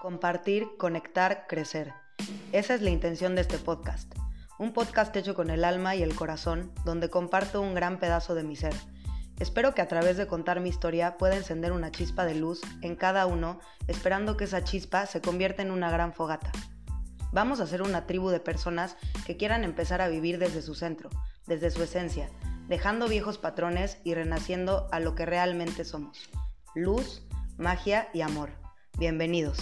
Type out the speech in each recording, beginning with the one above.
Compartir, conectar, crecer. Esa es la intención de este podcast. Un podcast hecho con el alma y el corazón, donde comparto un gran pedazo de mi ser. Espero que a través de contar mi historia pueda encender una chispa de luz en cada uno, esperando que esa chispa se convierta en una gran fogata. Vamos a ser una tribu de personas que quieran empezar a vivir desde su centro, desde su esencia, dejando viejos patrones y renaciendo a lo que realmente somos. Luz, magia y amor. Bienvenidos.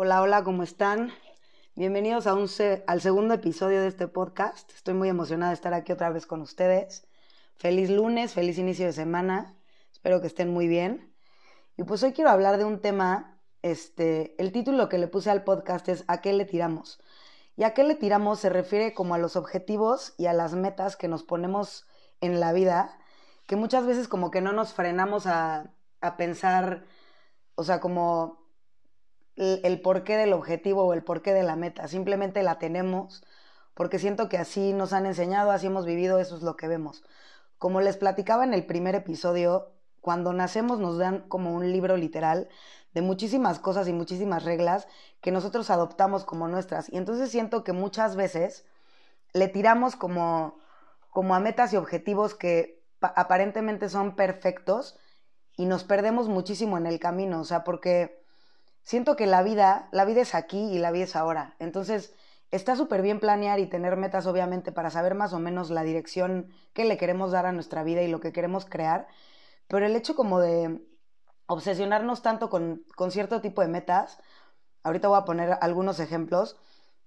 Hola, hola, ¿cómo están? Bienvenidos a un al segundo episodio de este podcast. Estoy muy emocionada de estar aquí otra vez con ustedes. Feliz lunes, feliz inicio de semana. Espero que estén muy bien. Y pues hoy quiero hablar de un tema, este, el título que le puse al podcast es ¿A qué le tiramos? Y a qué le tiramos se refiere como a los objetivos y a las metas que nos ponemos en la vida, que muchas veces como que no nos frenamos a, a pensar, o sea, como el, porqué del objetivo o el porqué de la meta, simplemente la tenemos porque siento que así nos han enseñado, así hemos vivido, eso es lo que vemos. Como les platicaba en el primer episodio, cuando nacemos nos dan como un libro literal de muchísimas cosas y muchísimas reglas que nosotros adoptamos como nuestras. Y entonces siento que muchas veces le tiramos como, como a metas y objetivos que aparentemente son perfectos y nos perdemos muchísimo en el camino, o sea, porque siento que la vida, la vida es aquí y la vida es ahora. Entonces, está súper bien planear y tener metas, obviamente, para saber más o menos la dirección que le queremos dar a nuestra vida y lo que queremos crear. Pero el hecho como de obsesionarnos tanto con, con cierto tipo de metas, ahorita voy a poner algunos ejemplos,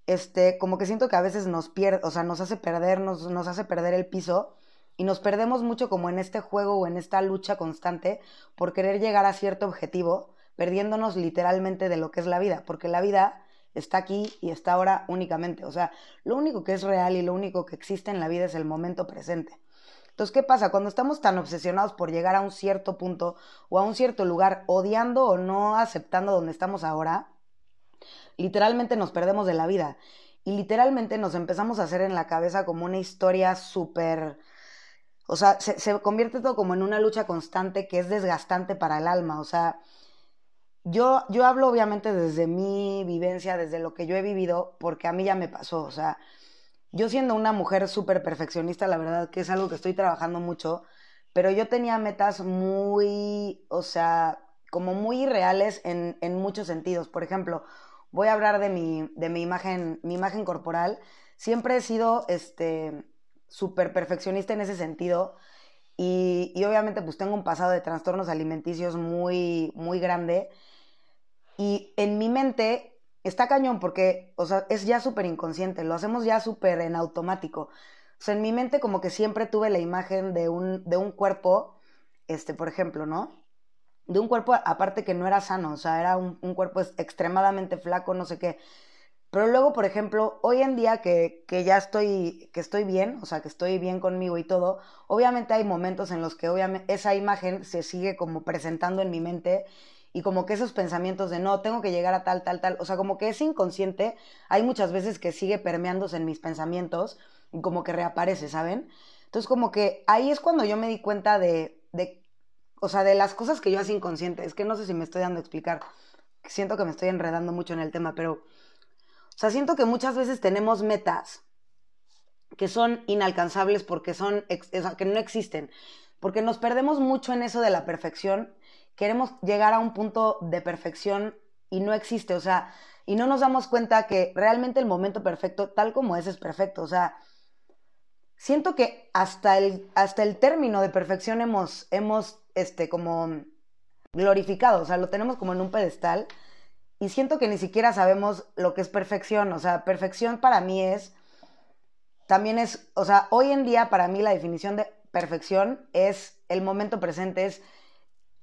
este, como que siento que a veces nos pierde, o sea, nos hace perder, nos, nos hace perder el piso y nos perdemos mucho como en este juego o en esta lucha constante por querer llegar a cierto objetivo perdiéndonos literalmente de lo que es la vida, porque la vida está aquí y está ahora únicamente. O sea, lo único que es real y lo único que existe en la vida es el momento presente. Entonces, ¿qué pasa? Cuando estamos tan obsesionados por llegar a un cierto punto o a un cierto lugar, odiando o no aceptando donde estamos ahora, literalmente nos perdemos de la vida. Y literalmente nos empezamos a hacer en la cabeza como una historia súper... O sea, se, se convierte todo como en una lucha constante que es desgastante para el alma. O sea, yo, yo hablo obviamente desde mi vivencia, desde lo que yo he vivido, porque a mí ya me pasó. O sea, yo siendo una mujer súper perfeccionista, la verdad que es algo que estoy trabajando mucho, pero yo tenía metas muy, o sea, como muy irreales en, en muchos sentidos. Por ejemplo, voy a hablar de mi, de mi imagen, mi imagen corporal. Siempre he sido este súper perfeccionista en ese sentido. Y, y, obviamente pues tengo un pasado de trastornos alimenticios muy, muy grande. Y en mi mente está cañón porque, o sea, es ya súper inconsciente, lo hacemos ya súper en automático. O sea, en mi mente como que siempre tuve la imagen de un, de un cuerpo, este, por ejemplo, ¿no? De un cuerpo aparte que no era sano, o sea, era un, un cuerpo extremadamente flaco, no sé qué. Pero luego, por ejemplo, hoy en día que, que, ya estoy, que estoy bien, o sea, que estoy bien conmigo y todo, obviamente hay momentos en los que obviamente esa imagen se sigue como presentando en mi mente y como que esos pensamientos de no, tengo que llegar a tal, tal, tal, o sea, como que es inconsciente, hay muchas veces que sigue permeándose en mis pensamientos y como que reaparece, ¿saben? Entonces como que ahí es cuando yo me di cuenta de, de o sea, de las cosas que yo hacía inconsciente, es que no sé si me estoy dando a explicar, siento que me estoy enredando mucho en el tema, pero, o sea, siento que muchas veces tenemos metas que son inalcanzables porque son, o sea, que no existen, porque nos perdemos mucho en eso de la perfección queremos llegar a un punto de perfección y no existe, o sea, y no nos damos cuenta que realmente el momento perfecto, tal como es, es perfecto, o sea, siento que hasta el, hasta el término de perfección hemos, hemos, este, como glorificado, o sea, lo tenemos como en un pedestal y siento que ni siquiera sabemos lo que es perfección, o sea, perfección para mí es, también es, o sea, hoy en día para mí la definición de perfección es el momento presente, es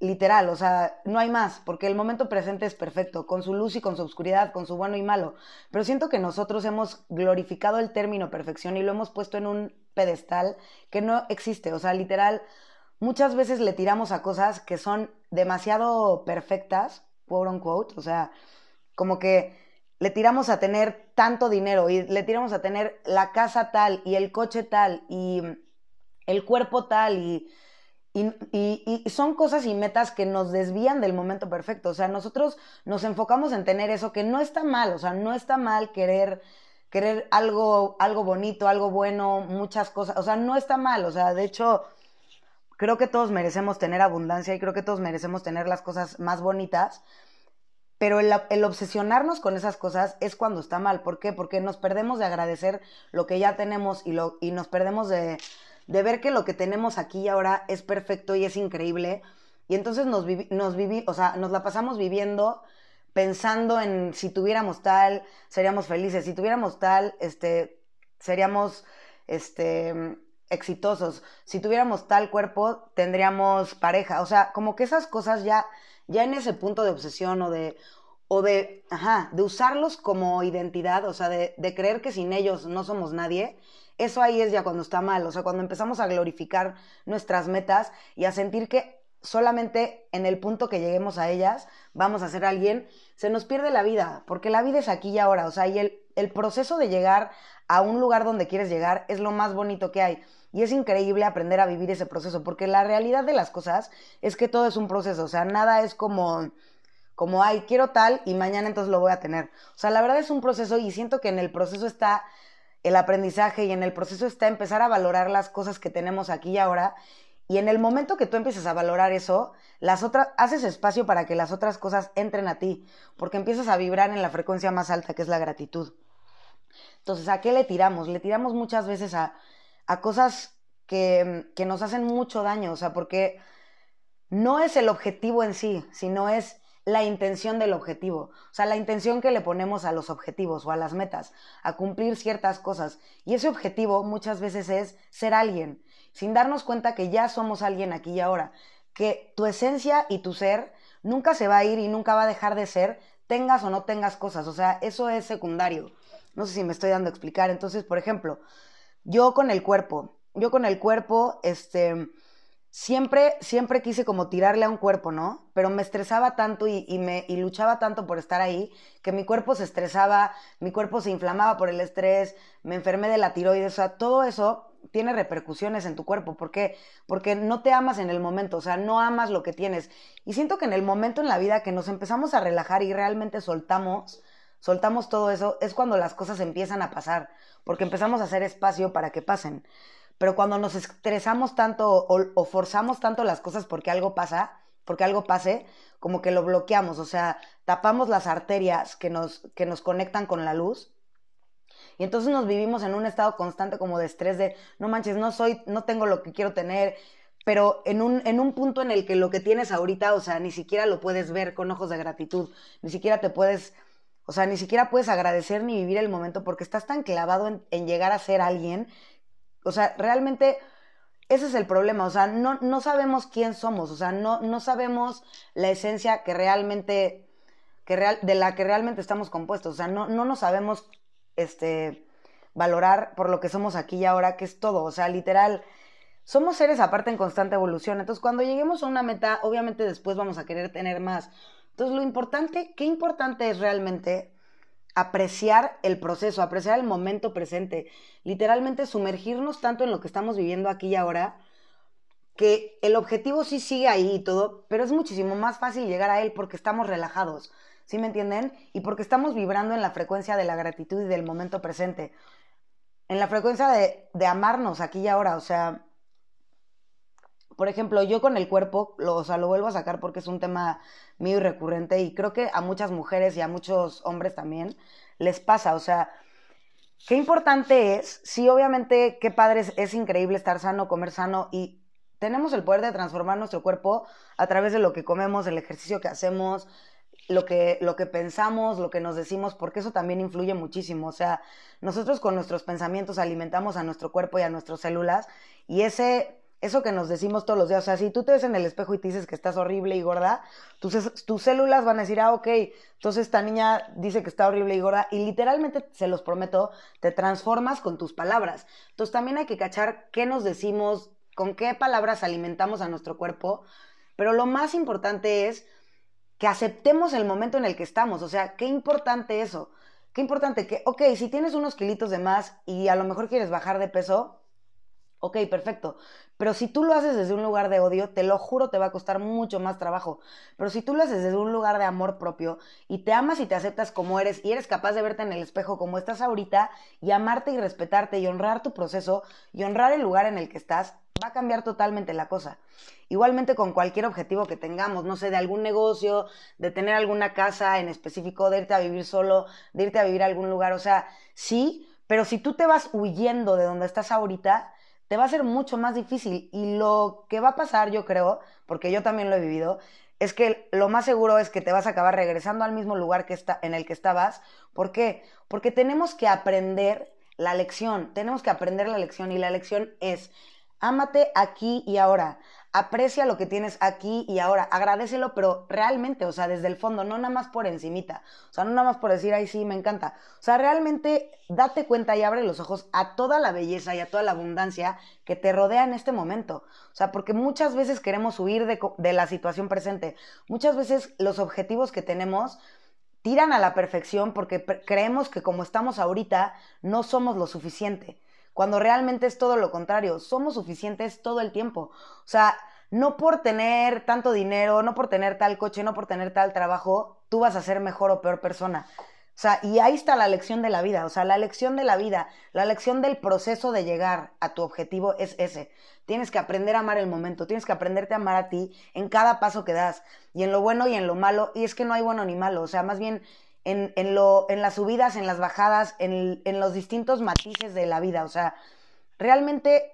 literal, o sea, no hay más, porque el momento presente es perfecto, con su luz y con su oscuridad, con su bueno y malo. Pero siento que nosotros hemos glorificado el término perfección y lo hemos puesto en un pedestal que no existe, o sea, literal, muchas veces le tiramos a cosas que son demasiado perfectas, quote unquote, o sea, como que le tiramos a tener tanto dinero y le tiramos a tener la casa tal y el coche tal y el cuerpo tal y Y, son cosas y metas que nos desvían del momento perfecto. O sea, nosotros nos enfocamos en tener eso que no está mal. O sea, no está mal querer, querer algo, algo bonito, algo bueno, muchas cosas. O sea, no está mal. O sea, de hecho, creo que todos merecemos tener abundancia y creo que todos merecemos tener las cosas más bonitas. Pero el, el obsesionarnos con esas cosas es cuando está mal. ¿Por qué? Porque nos perdemos de agradecer lo que ya tenemos y, lo, y nos perdemos de de ver que lo que tenemos aquí y ahora es perfecto y es increíble. Y entonces nos, nos o sea, nos la pasamos viviendo pensando en si tuviéramos tal, seríamos felices, si tuviéramos tal, este, seríamos, este, exitosos, si tuviéramos tal cuerpo, tendríamos pareja, o sea, como que esas cosas ya, ya en ese punto de obsesión o de, o de, ajá, de usarlos como identidad, o sea, de, de creer que sin ellos no somos nadie, eso ahí es ya cuando está mal, o sea, cuando empezamos a glorificar nuestras metas y a sentir que solamente en el punto que lleguemos a ellas vamos a ser alguien, se nos pierde la vida, porque la vida es aquí y ahora, o sea, y el, el proceso de llegar a un lugar donde quieres llegar es lo más bonito que hay. Y es increíble aprender a vivir ese proceso, porque la realidad de las cosas es que todo es un proceso, o sea, nada es como como, ay, quiero tal y mañana entonces lo voy a tener. O sea, la verdad es un proceso y siento que en el proceso está el aprendizaje y en el proceso está empezar a valorar las cosas que tenemos aquí y ahora. Y en el momento que tú empieces a valorar eso, las otras, haces espacio para que las otras cosas entren a ti, porque empiezas a vibrar en la frecuencia más alta, que es la gratitud. Entonces, ¿a qué le tiramos? Le tiramos muchas veces a, a cosas que, que nos hacen mucho daño, o sea, porque no es el objetivo en sí, sino es la intención del objetivo, o sea, la intención que le ponemos a los objetivos o a las metas, a cumplir ciertas cosas. Y ese objetivo muchas veces es ser alguien, sin darnos cuenta que ya somos alguien aquí y ahora, que tu esencia y tu ser nunca se va a ir y nunca va a dejar de ser, tengas o no tengas cosas, o sea, eso es secundario. No sé si me estoy dando a explicar. Entonces, por ejemplo, yo con el cuerpo, yo con el cuerpo, este, siempre, siempre quise como tirarle a un cuerpo, ¿no? Pero me estresaba tanto y, me, y luchaba tanto por estar ahí que mi cuerpo se estresaba, mi cuerpo se inflamaba por el estrés, me enfermé de la tiroides, o sea, todo eso tiene repercusiones en tu cuerpo. ¿Por qué? Porque no te amas en el momento, o sea, no amas lo que tienes. Y siento que en el momento en la vida que nos empezamos a relajar y realmente soltamos, soltamos todo eso, es cuando las cosas empiezan a pasar, porque empezamos a hacer espacio para que pasen. Pero cuando nos estresamos tanto o, forzamos tanto las cosas porque algo pasa, porque algo pase, como que lo bloqueamos, o sea, tapamos las arterias que nos, que nos conectan con la luz. Y entonces nos vivimos en un estado constante como de estrés de, no manches, no soy, no tengo lo que quiero tener, pero en un, en un punto en el que lo que tienes ahorita, o sea, ni siquiera lo puedes ver con ojos de gratitud, ni siquiera te puedes, o sea, ni siquiera puedes agradecer ni vivir el momento porque estás tan clavado en, en llegar a ser alguien o sea, realmente ese es el problema, o sea, no, no sabemos quién somos, o sea, no, no sabemos la esencia que realmente, que real, de la que realmente estamos compuestos, o sea, no, no nos sabemos este, valorar por lo que somos aquí y ahora, que es todo, o sea, literal, somos seres aparte en constante evolución, entonces cuando lleguemos a una meta, obviamente después vamos a querer tener más. Entonces, lo importante, qué importante es realmente apreciar el proceso, apreciar el momento presente, literalmente sumergirnos tanto en lo que estamos viviendo aquí y ahora, que el objetivo sí sigue ahí y todo, pero es muchísimo más fácil llegar a él porque estamos relajados, ¿sí me entienden? Y porque estamos vibrando en la frecuencia de la gratitud y del momento presente, en la frecuencia de, de amarnos aquí y ahora, o sea, por ejemplo, yo con el cuerpo, o sea, lo vuelvo a sacar porque es un tema mío y recurrente y creo que a muchas mujeres y a muchos hombres también les pasa, o sea, qué importante es, sí, obviamente, qué padre es, es increíble estar sano, comer sano y tenemos el poder de transformar nuestro cuerpo a través de lo que comemos, el ejercicio que hacemos, lo que, lo que pensamos, lo que nos decimos, porque eso también influye muchísimo. O sea, nosotros con nuestros pensamientos alimentamos a nuestro cuerpo y a nuestras células y ese eso que nos decimos todos los días, o sea, si tú te ves en el espejo y te dices que estás horrible y gorda, tus, tus células van a decir, ah, ok, entonces esta niña dice que está horrible y gorda, y literalmente, se los prometo, te transformas con tus palabras. Entonces también hay que cachar qué nos decimos, con qué palabras alimentamos a nuestro cuerpo, pero lo más importante es que aceptemos el momento en el que estamos, o sea, qué importante eso, qué importante que, ok, si tienes unos kilitos de más y a lo mejor quieres bajar de peso, Ok, perfecto. Pero si tú lo haces desde un lugar de odio, te lo juro, te va a costar mucho más trabajo. Pero si tú lo haces desde un lugar de amor propio y te amas y te aceptas como eres y eres capaz de verte en el espejo como estás ahorita y amarte y respetarte y honrar tu proceso y honrar el lugar en el que estás, va a cambiar totalmente la cosa. Igualmente con cualquier objetivo que tengamos, no sé, de algún negocio, de tener alguna casa en específico, de irte a vivir solo, de irte a vivir a algún lugar, o sea, sí, pero si tú te vas huyendo de donde estás ahorita, te va a ser mucho más difícil. Y lo que va a pasar, yo creo, porque yo también lo he vivido, es que lo más seguro es que te vas a acabar regresando al mismo lugar que está, en el que estabas. ¿Por qué? Porque tenemos que aprender la lección, tenemos que aprender la lección y la lección es, ámate aquí y ahora aprecia lo que tienes aquí y ahora, agradecelo, pero realmente, o sea, desde el fondo, no nada más por encimita, o sea, no nada más por decir, ay, sí, me encanta, o sea, realmente date cuenta y abre los ojos a toda la belleza y a toda la abundancia que te rodea en este momento, o sea, porque muchas veces queremos huir de, de la situación presente, muchas veces los objetivos que tenemos tiran a la perfección porque creemos que como estamos ahorita, no somos lo suficiente cuando realmente es todo lo contrario, somos suficientes todo el tiempo. O sea, no por tener tanto dinero, no por tener tal coche, no por tener tal trabajo, tú vas a ser mejor o peor persona. O sea, y ahí está la lección de la vida, o sea, la lección de la vida, la lección del proceso de llegar a tu objetivo es ese. Tienes que aprender a amar el momento, tienes que aprenderte a amar a ti en cada paso que das, y en lo bueno y en lo malo, y es que no hay bueno ni malo, o sea, más bien en, en, lo, en las subidas, en las bajadas, en, en los distintos matices de la vida. O sea, realmente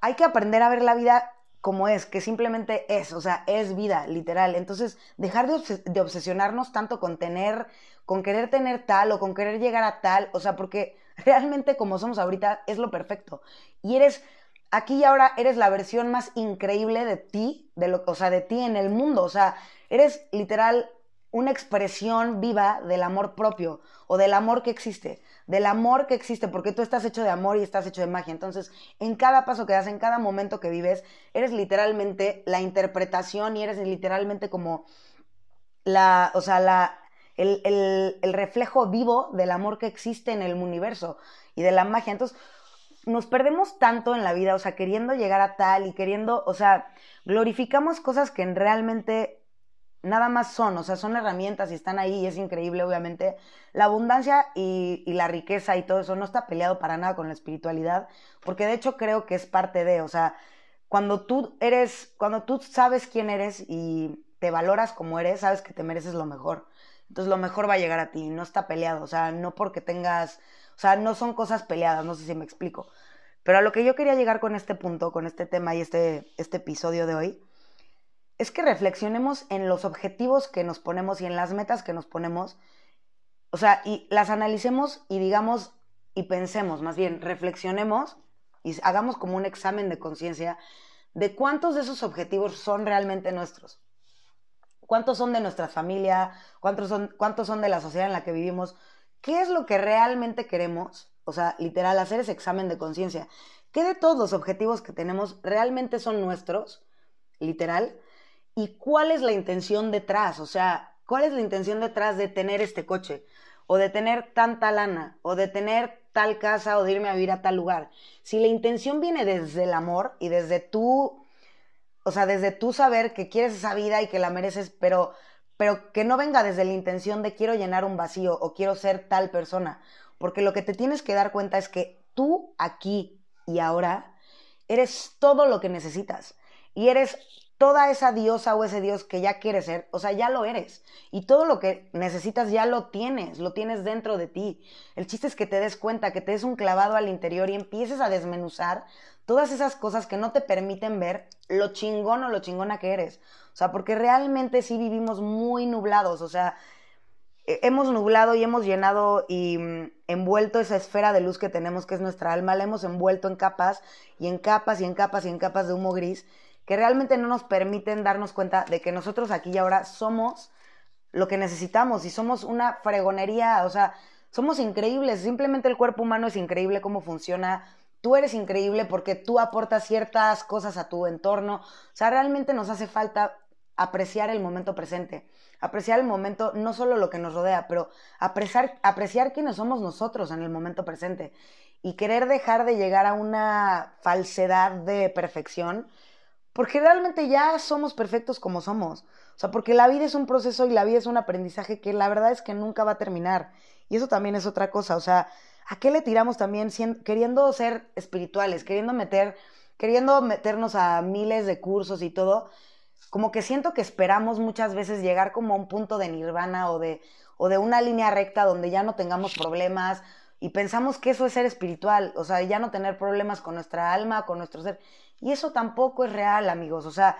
hay que aprender a ver la vida como es, que simplemente es, o sea, es vida, literal. Entonces, dejar de, de, obsesionarnos tanto con tener, con querer tener tal o con querer llegar a tal, o sea, porque realmente como somos ahorita es lo perfecto. Y eres, aquí y ahora eres la versión más increíble de ti, de lo, o sea, de ti en el mundo, o sea, eres literal una expresión viva del amor propio o del amor que existe, del amor que existe, porque tú estás hecho de amor y estás hecho de magia. Entonces, en cada paso que das, en cada momento que vives, eres literalmente la interpretación y eres literalmente como la, o sea, la, el, el, el reflejo vivo del amor que existe en el universo y de la magia. Entonces, nos perdemos tanto en la vida, o sea, queriendo llegar a tal y queriendo, o sea, glorificamos cosas que realmente nada más son, o sea, son herramientas y están ahí y es increíble, obviamente. La abundancia y, la riqueza y todo eso no está peleado para nada con la espiritualidad, porque de hecho creo que es parte de, o sea, cuando tú eres, cuando tú sabes quién eres y te valoras como eres, sabes que te mereces lo mejor. Entonces lo mejor va a llegar a ti, no está peleado, o sea, no porque tengas, o sea, no son cosas peleadas, no sé si me explico. Pero a lo que yo quería llegar con este punto, con este tema y este, este episodio de hoy, es que reflexionemos en los objetivos que nos ponemos y en las metas que nos ponemos, o sea, y las analicemos y digamos y pensemos, más bien, reflexionemos y hagamos como un examen de conciencia de cuántos de esos objetivos son realmente nuestros. ¿Cuántos son de nuestra familia? ¿Cuántos son, ¿Cuántos son de la sociedad en la que vivimos? ¿Qué es lo que realmente queremos? O sea, literal, hacer ese examen de conciencia. ¿Qué de todos los objetivos que tenemos realmente son nuestros? Literal y cuál es la intención detrás, o sea, cuál es la intención detrás de tener este coche, o de tener tanta lana, o de tener tal casa, o de irme a vivir a tal lugar. Si la intención viene desde el amor y desde tú, o sea, desde tú saber que quieres esa vida y que la mereces, pero, pero que no venga desde la intención de quiero llenar un vacío o quiero ser tal persona, porque lo que te tienes que dar cuenta es que tú aquí y ahora eres todo lo que necesitas y eres toda esa diosa o ese dios que ya quieres ser, o sea, ya lo eres. Y todo lo que necesitas ya lo tienes, lo tienes dentro de ti. El chiste es que te des cuenta, que te des un clavado al interior y empieces a desmenuzar todas esas cosas que no te permiten ver lo chingón o lo chingona que eres. O sea, porque realmente sí vivimos muy nublados, o sea, hemos nublado y hemos llenado y mm, envuelto esa esfera de luz que tenemos, que es nuestra alma, la hemos envuelto en capas y en capas y en capas y en capas de humo gris que realmente no nos permiten darnos cuenta de que nosotros aquí y ahora somos lo que necesitamos y somos una fregonería, o sea, somos increíbles, simplemente el cuerpo humano es increíble cómo funciona, tú eres increíble porque tú aportas ciertas cosas a tu entorno, o sea, realmente nos hace falta apreciar el momento presente, apreciar el momento, no solo lo que nos rodea, pero apreciar, apreciar quiénes somos nosotros en el momento presente. y querer dejar de llegar a una falsedad de perfección, porque realmente ya somos perfectos como somos. O sea, porque la vida es un proceso y la vida es un aprendizaje que la verdad es que nunca va a terminar. Y eso también es otra cosa. O sea, ¿a qué le tiramos también queriendo ser espirituales, queriendo meter, queriendo meternos a miles de cursos y todo? Como que siento que esperamos muchas veces llegar como a un punto de nirvana o de, o de una línea recta donde ya no tengamos problemas y pensamos que eso es ser espiritual, o sea, ya no tener problemas con nuestra alma, con nuestro ser. Y eso tampoco es real, amigos. O sea,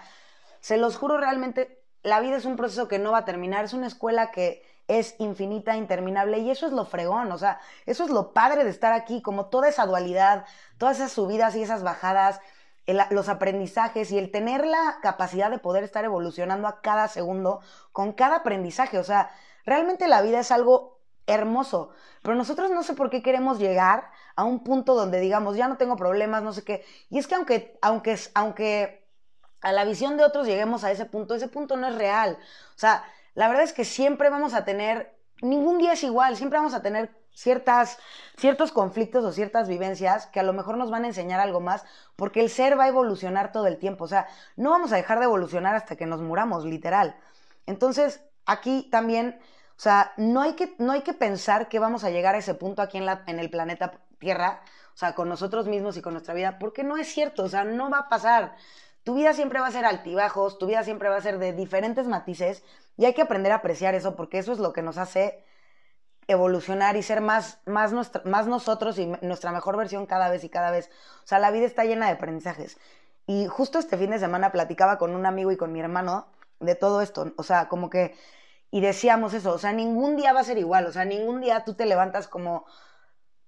se los juro realmente, la vida es un proceso que no va a terminar, es una escuela que es infinita, interminable, y eso es lo fregón, o sea, eso es lo padre de estar aquí, como toda esa dualidad, todas esas subidas y esas bajadas, los aprendizajes y el tener la capacidad de poder estar evolucionando a cada segundo con cada aprendizaje, o sea, realmente la vida es algo hermoso, pero nosotros no sé por qué queremos llegar a un punto donde digamos, ya no tengo problemas, no sé qué. Y es que aunque, aunque, aunque a la visión de otros lleguemos a ese punto, ese punto no es real. O sea, la verdad es que siempre vamos a tener, ningún día es igual, siempre vamos a tener ciertas, ciertos conflictos o ciertas vivencias que a lo mejor nos van a enseñar algo más, porque el ser va a evolucionar todo el tiempo. O sea, no vamos a dejar de evolucionar hasta que nos muramos, literal. Entonces, aquí también o sea, no hay que, no hay que pensar que vamos a llegar a ese punto aquí en, la, en el planeta Tierra, o sea, con nosotros mismos y con nuestra vida, porque no es cierto, o sea, no va a pasar. Tu vida siempre va a ser altibajos, tu vida siempre va a ser de diferentes matices y hay que aprender a apreciar eso porque eso es lo que nos hace evolucionar y ser más, más, más nosotros y nuestra mejor versión cada vez y cada vez. O sea, la vida está llena de aprendizajes. Y justo este fin de semana platicaba con un amigo y con mi hermano de todo esto. O sea, como que y decíamos eso, o sea, ningún día va a ser igual, o sea, ningún día tú te levantas como,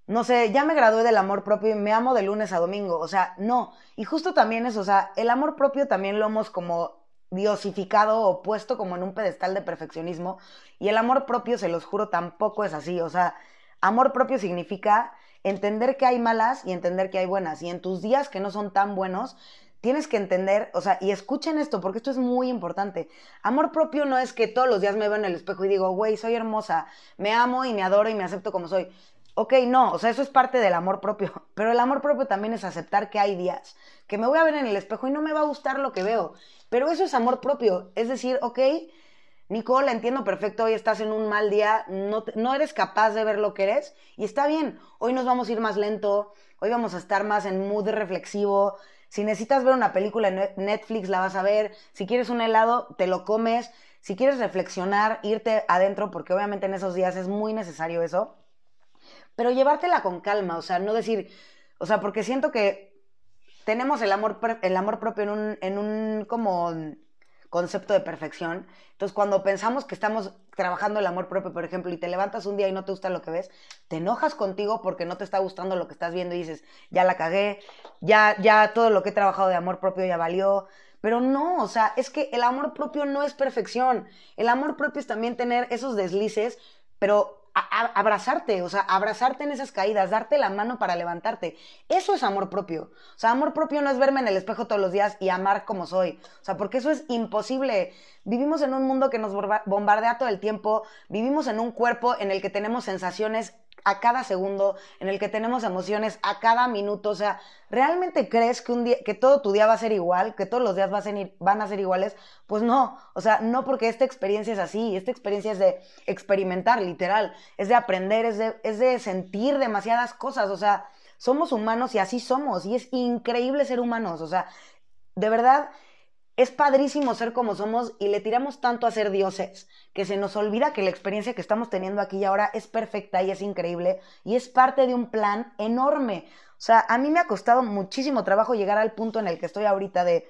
no sé, ya me gradué del amor propio y me amo de lunes a domingo, o sea, no. Y justo también eso, o sea, el amor propio también lo hemos como diosificado o puesto como en un pedestal de perfeccionismo y el amor propio, se los juro, tampoco es así, o sea, amor propio significa entender que hay malas y entender que hay buenas y en tus días que no son tan buenos, tienes que entender, o sea, y escuchen esto, porque esto es muy importante. Amor propio no es que todos los días me veo en el espejo y digo, güey, soy hermosa, me amo y me adoro y me acepto como soy. Ok, no, o sea, eso es parte del amor propio, pero el amor propio también es aceptar que hay días que me voy a ver en el espejo y no me va a gustar lo que veo, pero eso es amor propio, es decir, ok, Nicole, entiendo perfecto, hoy estás en un mal día, no, no eres capaz de ver lo que eres y está bien, hoy nos vamos a ir más lento, hoy vamos a estar más en mood reflexivo, si necesitas ver una película en Netflix, la vas a ver. Si quieres un helado, te lo comes. Si quieres reflexionar, irte adentro, porque obviamente en esos días es muy necesario eso. Pero llevártela con calma, o sea, no decir, o sea, porque siento que tenemos el amor, el amor propio en un, en un como concepto de perfección. Entonces, cuando pensamos que estamos trabajando el amor propio, por ejemplo, y te levantas un día y no te gusta lo que ves, te enojas contigo porque no te está gustando lo que estás viendo y dices, ya la cagué, ya, ya todo lo que he trabajado de amor propio ya valió. Pero no, o sea, es que el amor propio no es perfección. El amor propio es también tener esos deslices, pero abrazarte, o sea, abrazarte en esas caídas, darte la mano para levantarte. Eso es amor propio. O sea, amor propio no es verme en el espejo todos los días y amar como soy. O sea, porque eso es imposible. Vivimos en un mundo que nos bombardea todo el tiempo, vivimos en un cuerpo en el que tenemos sensaciones a cada segundo, en el que tenemos emociones a cada minuto. O sea, ¿realmente crees que un día, que todo tu día va a ser igual, que todos los días van a ser iguales? Pues no, o sea, no porque esta experiencia es así, esta experiencia es de experimentar, literal, es de aprender, es de, es de sentir demasiadas cosas, o sea, somos humanos y así somos, y es increíble ser humanos, o sea, de verdad es padrísimo ser como somos y le tiramos tanto a ser dioses que se nos olvida que la experiencia que estamos teniendo aquí y ahora es perfecta y es increíble y es parte de un plan enorme. O sea, a mí me ha costado muchísimo trabajo llegar al punto en el que estoy ahorita de,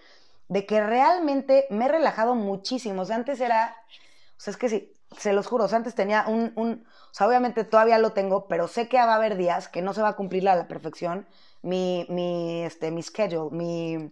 de que realmente me he relajado muchísimo. O sea, antes era, o sea, es que sí, se los juro, o sea, antes tenía un, un, o sea, obviamente todavía lo tengo, pero sé que va a haber días que no se va a cumplir a la perfección mi, mi, este, mi schedule, mi,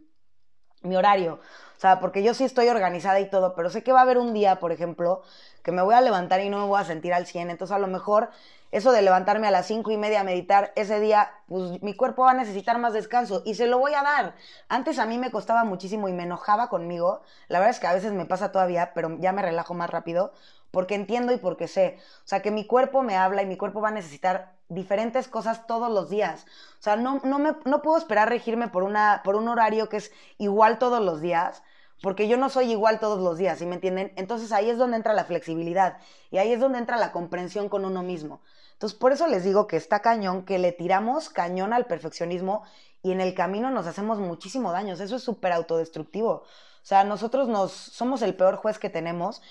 mi horario. O sea, porque yo sí estoy organizada y todo, pero sé que va a haber un día, por ejemplo, que me voy a levantar y no me voy a sentir al 100. Entonces, a lo mejor eso de levantarme a las cinco y media a meditar ese día, pues mi cuerpo va a necesitar más descanso y se lo voy a dar. Antes a mí me costaba muchísimo y me enojaba conmigo. La verdad es que a veces me pasa todavía, pero ya me relajo más rápido porque entiendo y porque sé. O sea, que mi cuerpo me habla y mi cuerpo va a necesitar diferentes cosas todos los días. O sea, no, no, me, no puedo esperar regirme por, una, por un horario que es igual todos los días, porque yo no soy igual todos los días, ¿sí me entienden? Entonces ahí es donde entra la flexibilidad y ahí es donde entra la comprensión con uno mismo. Entonces, por eso les digo que está cañón, que le tiramos cañón al perfeccionismo y en el camino nos hacemos muchísimo daño. Eso es súper autodestructivo. O sea, nosotros nos somos el peor juez que tenemos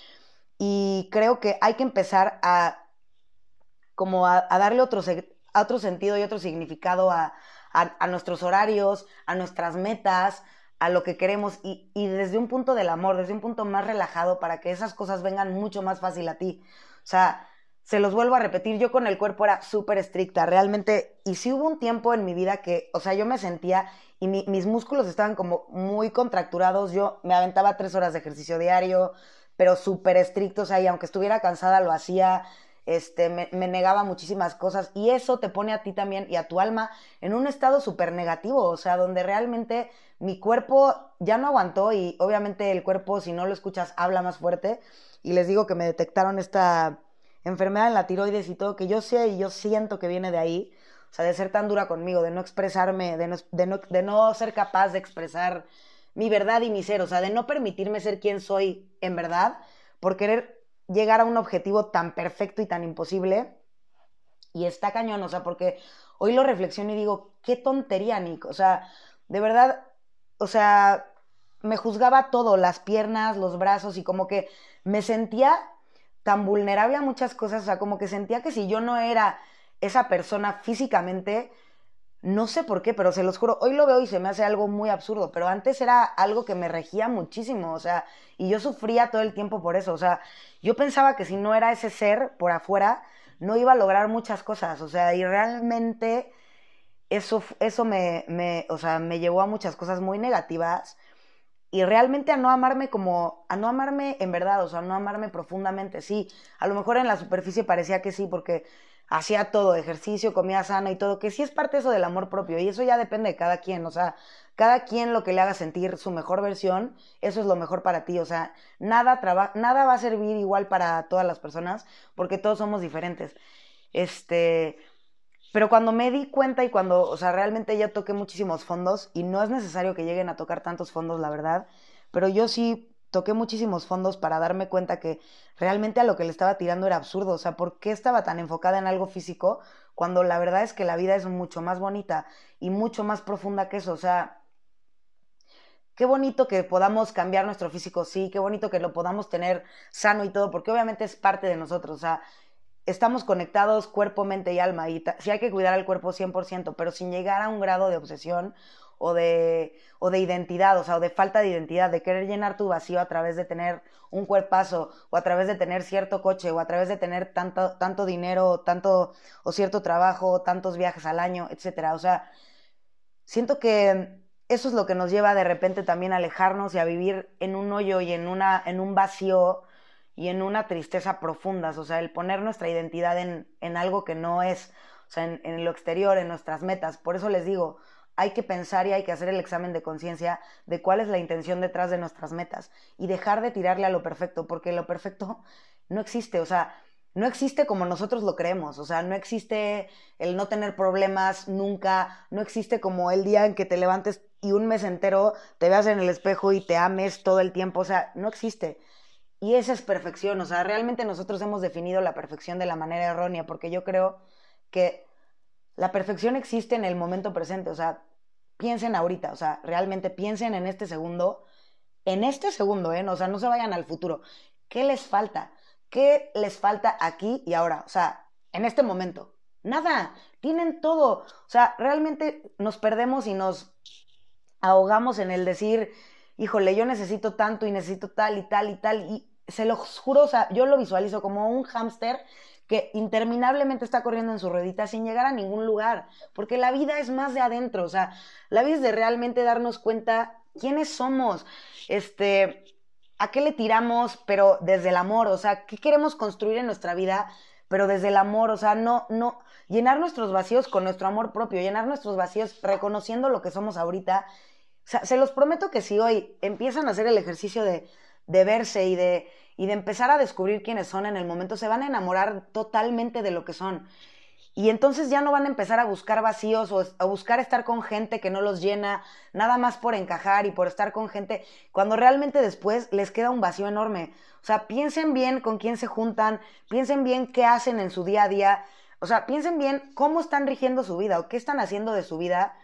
y creo que hay que empezar a como a, darle otro, otro sentido y otro significado a, nuestros horarios, a nuestras metas, a lo que queremos y, y, desde un punto del amor, desde un punto más relajado para que esas cosas vengan mucho más fácil a ti. O sea, se los vuelvo a repetir, yo con el cuerpo era súper estricta, realmente, y sí hubo un tiempo en mi vida que, o sea, yo me sentía y mis músculos estaban como muy contracturados, yo me aventaba tres horas de ejercicio diario, pero súper estrictos, y aunque estuviera cansada lo hacía, este, me, negaba muchísimas cosas. Y eso te pone a ti también y a tu alma en un estado súper negativo, o sea, donde realmente mi cuerpo ya no aguantó y obviamente el cuerpo, si no lo escuchas, habla más fuerte. Y les digo que me detectaron esta enfermedad en la tiroides y todo, que yo sé y yo siento que viene de ahí, o sea, de ser tan dura conmigo, de no expresarme, de no, de no, de no ser capaz de expresar mi verdad y mi ser, o sea, de no permitirme ser quien soy en verdad por querer llegar a un objetivo tan perfecto y tan imposible. Y está cañón, o sea, porque hoy lo reflexiono y digo, qué tontería, Nick. O sea, de verdad, o sea, me juzgaba todo, las piernas, los brazos y como que me sentía tan vulnerable a muchas cosas, o sea, como que sentía que si yo no era esa persona físicamente, no sé por qué, pero se los juro, hoy lo veo y se me hace algo muy absurdo, pero antes era algo que me regía muchísimo, o sea, y yo sufría todo el tiempo por eso, o sea, yo pensaba que si no era ese ser por afuera, no iba a lograr muchas cosas, o sea, y realmente eso, eso me, me, o sea, me llevó a muchas cosas muy negativas y realmente a no amarme como, a no amarme en verdad, o sea, a no amarme profundamente, sí, a lo mejor en la superficie parecía que sí, porque hacía todo, ejercicio, comida sana y todo, que sí es parte eso del amor propio y eso ya depende de cada quien, o sea, cada quien lo que le haga sentir su mejor versión, eso es lo mejor para ti, o sea, nada, nada va a servir igual para todas las personas porque todos somos diferentes. Este, pero cuando me di cuenta y cuando, o sea, realmente ya toqué muchísimos fondos y no es necesario que lleguen a tocar tantos fondos, la verdad, pero yo sí toqué muchísimos fondos para darme cuenta que realmente a lo que le estaba tirando era absurdo. O sea, ¿por qué estaba tan enfocada en algo físico cuando la verdad es que la vida es mucho más bonita y mucho más profunda que eso? O sea, qué bonito que podamos cambiar nuestro físico, sí, qué bonito que lo podamos tener sano y todo, porque obviamente es parte de nosotros. O sea, estamos conectados cuerpo, mente y alma y sí hay que cuidar al cuerpo 100%, pero sin llegar a un grado de obsesión o de, o de identidad, o sea, o de falta de identidad, de querer llenar tu vacío a través de tener un cuerpazo, o a través de tener cierto coche, o a través de tener tanto, tanto dinero, tanto, o cierto trabajo, tantos viajes al año, etcétera. O sea, siento que eso es lo que nos lleva de repente también a alejarnos y a vivir en un hoyo y en, una, en un vacío y en una tristeza profundas, o sea, el poner nuestra identidad en, en algo que no es, o sea, en, en, lo exterior, en nuestras metas. Por eso les digo, hay que pensar y hay que hacer el examen de conciencia de cuál es la intención detrás de nuestras metas y dejar de tirarle a lo perfecto, porque lo perfecto no existe, o sea, no existe como nosotros lo creemos, o sea, no existe el no tener problemas nunca, no existe como el día en que te levantes y un mes entero te veas en el espejo y te ames todo el tiempo, o sea, no existe. Y esa es perfección, o sea, realmente nosotros hemos definido la perfección de la manera errónea, porque yo creo que la perfección existe en el momento presente, o sea, piensen ahorita, o sea, realmente piensen en este segundo, en este segundo, ¿eh? O sea, no se vayan al futuro. ¿Qué les falta? ¿Qué les falta aquí y ahora? O sea, en este momento. Nada, tienen todo. O sea, realmente nos perdemos y nos ahogamos en el decir, híjole, yo necesito tanto y necesito tal y tal y tal. Y se lo juro, o sea, yo lo visualizo como un hámster que interminablemente está corriendo en su ruedita sin llegar a ningún lugar, porque la vida es más de adentro, o sea, la vida es de realmente darnos cuenta quiénes somos, este, a qué le tiramos, pero desde el amor, o sea, qué queremos construir en nuestra vida, pero desde el amor, o sea, no, no, llenar nuestros vacíos con nuestro amor propio, llenar nuestros vacíos reconociendo lo que somos ahorita. O sea, se los prometo que si hoy empiezan a hacer el ejercicio de, de verse y de, y de empezar a descubrir quiénes son en el momento, se van a enamorar totalmente de lo que son. Y entonces ya no van a empezar a buscar vacíos o a buscar estar con gente que no los llena, nada más por encajar y por estar con gente, cuando realmente después les queda un vacío enorme. O sea, piensen bien con quién se juntan, piensen bien qué hacen en su día a día, o sea, piensen bien cómo están rigiendo su vida o qué están haciendo de su vida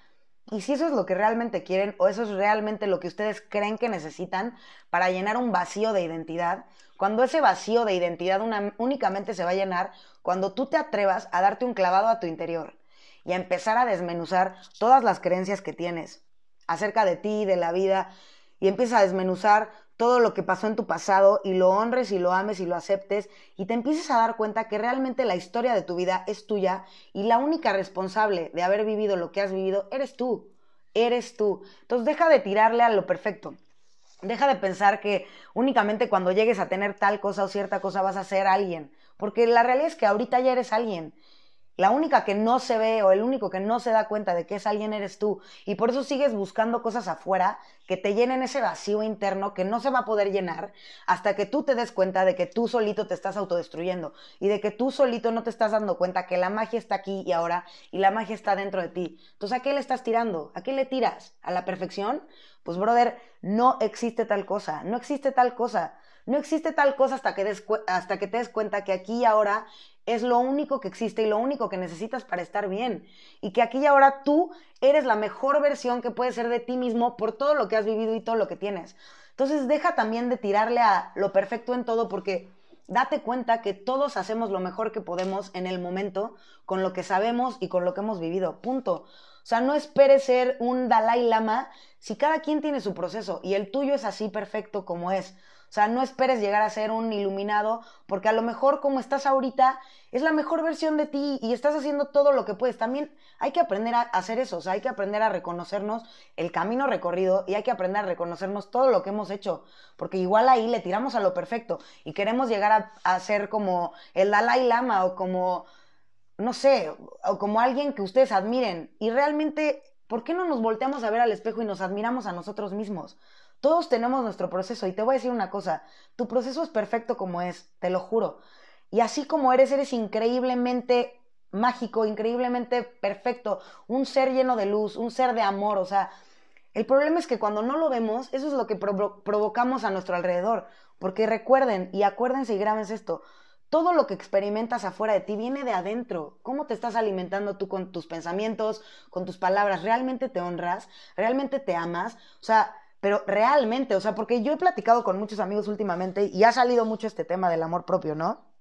y si eso es lo que realmente quieren o eso es realmente lo que ustedes creen que necesitan para llenar un vacío de identidad, cuando ese vacío de identidad únicamente se va a llenar cuando tú te atrevas a darte un clavado a tu interior y a empezar a desmenuzar todas las creencias que tienes acerca de ti, de la vida, y empiezas a desmenuzar todo lo que pasó en tu pasado y lo honres y lo ames y lo aceptes y te empieces a dar cuenta que realmente la historia de tu vida es tuya y la única responsable de haber vivido lo que has vivido eres tú, eres tú. Entonces deja de tirarle a lo perfecto. Deja de pensar que únicamente cuando llegues a tener tal cosa o cierta cosa vas a ser alguien, porque la realidad es que ahorita ya eres alguien la única que no se ve o el único que no se da cuenta de que es alguien eres tú. Y por eso sigues buscando cosas afuera que te llenen ese vacío interno que no se va a poder llenar hasta que tú te des cuenta de que tú solito te estás autodestruyendo y de que tú solito no te estás dando cuenta que la magia está aquí y ahora y la magia está dentro de ti. Entonces, ¿a qué le estás tirando? ¿A qué le tiras? ¿A la perfección? Pues, brother, no existe tal cosa, no existe tal cosa. No existe tal cosa hasta que, que te des cuenta que aquí y ahora es lo único que existe y lo único que necesitas para estar bien. Y que aquí y ahora tú eres la mejor versión que puedes ser de ti mismo por todo lo que has vivido y todo lo que tienes. Entonces deja también de tirarle a lo perfecto en todo porque date cuenta que todos hacemos lo mejor que podemos en el momento con lo que sabemos y con lo que hemos vivido. Punto. O sea, no esperes ser un Dalai Lama si cada quien tiene su proceso y el tuyo es así perfecto como es. O sea, no esperes llegar a ser un iluminado, porque a lo mejor como estás ahorita es la mejor versión de ti y estás haciendo todo lo que puedes. También hay que aprender a hacer eso, o sea, hay que aprender a reconocernos el camino recorrido y hay que aprender a reconocernos todo lo que hemos hecho, porque igual ahí le tiramos a lo perfecto y queremos llegar a, ser como el Dalai Lama o como, no sé, o como alguien que ustedes admiren. Y realmente, ¿por qué no nos volteamos a ver al espejo y nos admiramos a nosotros mismos? Todos tenemos nuestro proceso y te voy a decir una cosa, tu proceso es perfecto como es, te lo juro. Y así como eres, eres increíblemente mágico, increíblemente perfecto, un ser lleno de luz, un ser de amor, o sea, el problema es que cuando no lo vemos, eso es lo que provocamos a nuestro alrededor, porque recuerden y acuérdense y graben esto, todo lo que experimentas afuera de ti viene de adentro. ¿Cómo te estás alimentando tú con tus pensamientos, con tus palabras? ¿Realmente te honras? ¿Realmente te amas? O sea, pero realmente, o sea, porque yo he platicado con muchos amigos últimamente y ha salido mucho este tema del amor propio, ¿no?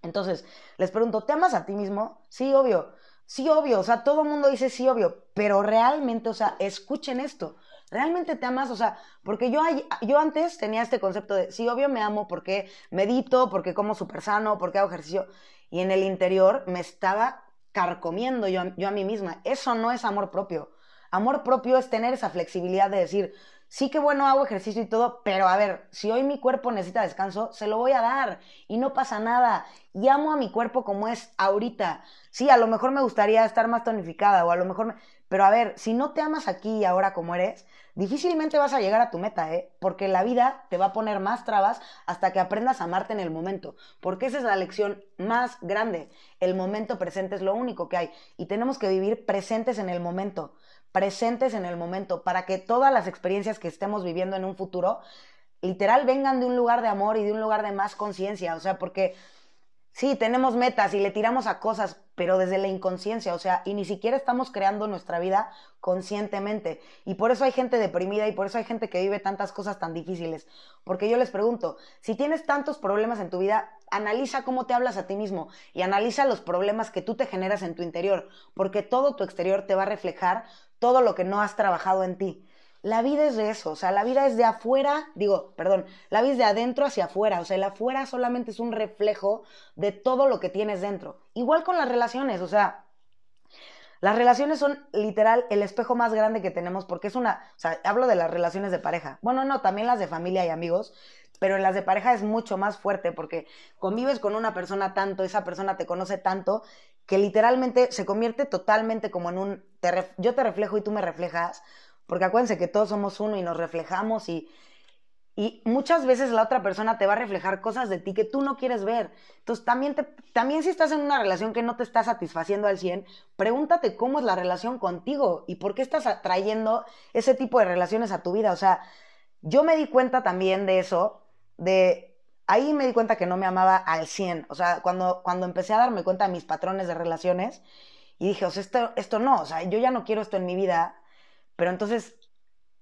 Entonces, les pregunto, ¿te amas a ti mismo? Sí, obvio. Sí, obvio. O sea, todo el mundo dice sí, obvio. Pero realmente, o sea, escuchen esto. ¿Realmente te amas? O sea, porque yo, yo antes tenía este concepto de sí, obvio me amo porque medito, porque como súper sano, porque hago ejercicio. Y en el interior me estaba carcomiendo yo, yo a mí misma. Eso no es amor propio. Amor propio es tener esa flexibilidad de decir, sí que bueno, hago ejercicio y todo, pero a ver, si hoy mi cuerpo necesita descanso, se lo voy a dar y no pasa nada. Y amo a mi cuerpo como es ahorita. Sí, a lo mejor me gustaría estar más tonificada o a lo mejor... Pero a ver, si no te amas aquí y ahora como eres, difícilmente vas a llegar a tu meta, ¿eh? Porque la vida te va a poner más trabas hasta que aprendas a amarte en el momento. Porque esa es la lección más grande. El momento presente es lo único que hay. Y tenemos que vivir presentes en el momento presentes en el momento, para que todas las experiencias que estemos viviendo en un futuro, literal, vengan de un lugar de amor y de un lugar de más conciencia. O sea, porque sí, tenemos metas y le tiramos a cosas, pero desde la inconsciencia, o sea, y ni siquiera estamos creando nuestra vida conscientemente. Y por eso hay gente deprimida y por eso hay gente que vive tantas cosas tan difíciles. Porque yo les pregunto, si tienes tantos problemas en tu vida, analiza cómo te hablas a ti mismo y analiza los problemas que tú te generas en tu interior, porque todo tu exterior te va a reflejar todo lo que no has trabajado en ti. La vida es de eso, o sea, la vida es de afuera, digo, perdón, la vida es de adentro hacia afuera, o sea, el afuera solamente es un reflejo de todo lo que tienes dentro. Igual con las relaciones, o sea, las relaciones son literal el espejo más grande que tenemos porque es una, o sea, hablo de las relaciones de pareja. Bueno, no, también las de familia y amigos, pero en las de pareja es mucho más fuerte porque convives con una persona tanto, esa persona te conoce tanto, que literalmente se convierte totalmente como en un, yo te reflejo y tú me reflejas, porque acuérdense que todos somos uno y nos reflejamos y, y muchas veces la otra persona te va a reflejar cosas de ti que tú no quieres ver. Entonces, también, te, también si estás en una relación que no te está satisfaciendo al 100, pregúntate cómo es la relación contigo y por qué estás atrayendo ese tipo de relaciones a tu vida. O sea, yo me di cuenta también de eso, de ahí me di cuenta que no me amaba al 100. O sea, cuando, cuando empecé a darme cuenta de mis patrones de relaciones y dije, o sea, esto, esto no, o sea, yo ya no quiero esto en mi vida, pero entonces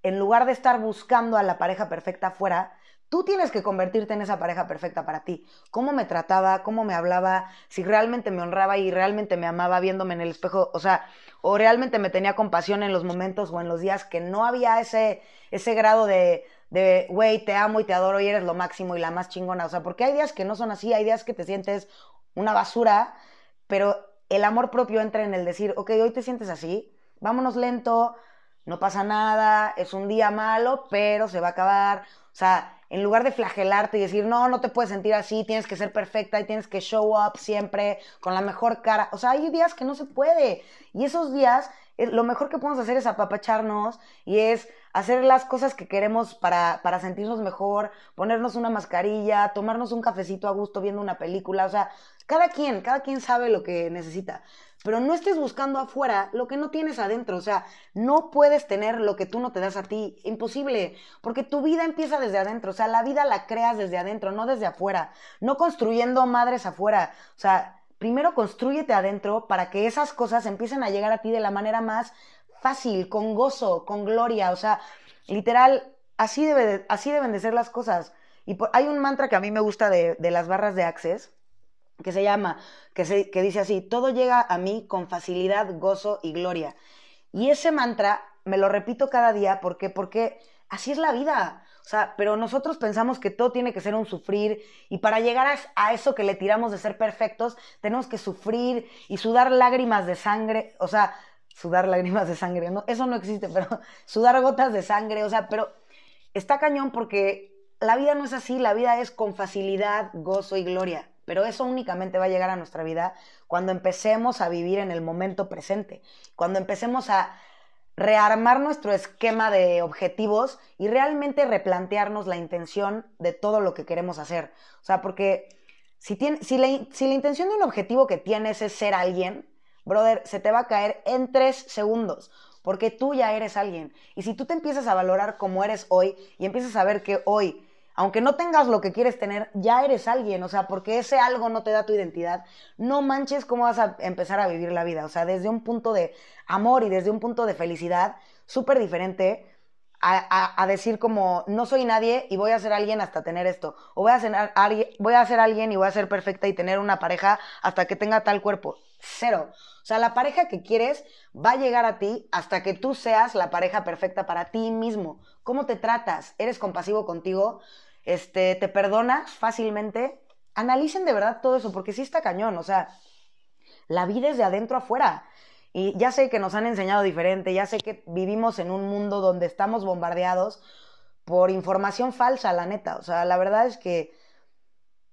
en lugar de estar buscando a la pareja perfecta afuera, tú tienes que convertirte en esa pareja perfecta para ti. Cómo me trataba, cómo me hablaba, si realmente me honraba y realmente me amaba viéndome en el espejo, o sea, o realmente me tenía compasión en los momentos o en los días que no había ese, ese grado de, de, güey, te amo y te adoro y eres lo máximo y la más chingona. O sea, porque hay días que no son así, hay días que te sientes una basura, pero el amor propio entra en el decir, ok, hoy te sientes así, vámonos lento, no pasa nada, es un día malo, pero se va a acabar. O sea, en lugar de flagelarte y decir, no, no te puedes sentir así, tienes que ser perfecta y tienes que show up siempre con la mejor cara. O sea, hay días que no se puede. Y esos días, eh, lo mejor que podemos hacer es apapacharnos y es hacer las cosas que queremos para, para sentirnos mejor, ponernos una mascarilla, tomarnos un cafecito a gusto viendo una película. O sea, cada quien, cada quien sabe lo que necesita pero no estés buscando afuera lo que no tienes adentro. O sea, no puedes tener lo que tú no te das a ti. Imposible, porque tu vida empieza desde adentro. O sea, la vida la creas desde adentro, no desde afuera. No construyendo madres afuera. O sea, primero construyete adentro para que esas cosas empiecen a llegar a ti de la manera más fácil, con gozo, con gloria. O sea, literal, así, debe así deben de ser las cosas. Y hay un mantra que a mí me gusta de, de las barras de Access que se llama, que, se, que dice así, todo llega a mí con facilidad, gozo y gloria. Y ese mantra me lo repito cada día porque, porque así es la vida. O sea, pero nosotros pensamos que todo tiene que ser un sufrir y para llegar a, eso que le tiramos de ser perfectos, tenemos que sufrir y sudar lágrimas de sangre, o sea, sudar lágrimas de sangre, no, eso no existe, pero sudar gotas de sangre, o sea, pero está cañón porque la vida no es así, la vida es con facilidad, gozo y gloria pero eso únicamente va a llegar a nuestra vida cuando empecemos a vivir en el momento presente, cuando empecemos a rearmar nuestro esquema de objetivos y realmente replantearnos la intención de todo lo que queremos hacer. O sea, porque si, si, la, la intención de un objetivo que tienes es ser alguien, brother, se te va a caer en tres segundos porque tú ya eres alguien. Y si tú te empiezas a valorar como eres hoy y empiezas a ver que hoy aunque no tengas lo que quieres tener, ya eres alguien, o sea, porque ese algo no te da tu identidad, no manches cómo vas a empezar a vivir la vida, o sea, desde un punto de amor y desde un punto de felicidad súper diferente a, decir como, no soy nadie y voy a ser alguien hasta tener esto, o voy a, ser, voy a ser alguien y voy a ser perfecta y tener una pareja hasta que tenga tal cuerpo. Cero. O sea, la pareja que quieres va a llegar a ti hasta que tú seas la pareja perfecta para ti mismo. ¿Cómo te tratas? ¿Eres compasivo contigo? Este, te perdonas fácilmente, analicen de verdad todo eso, porque sí está cañón, o sea, la vida es de adentro afuera. Y ya sé que nos han enseñado diferente, ya sé que vivimos en un mundo donde estamos bombardeados por información falsa, la neta. O sea, la verdad es que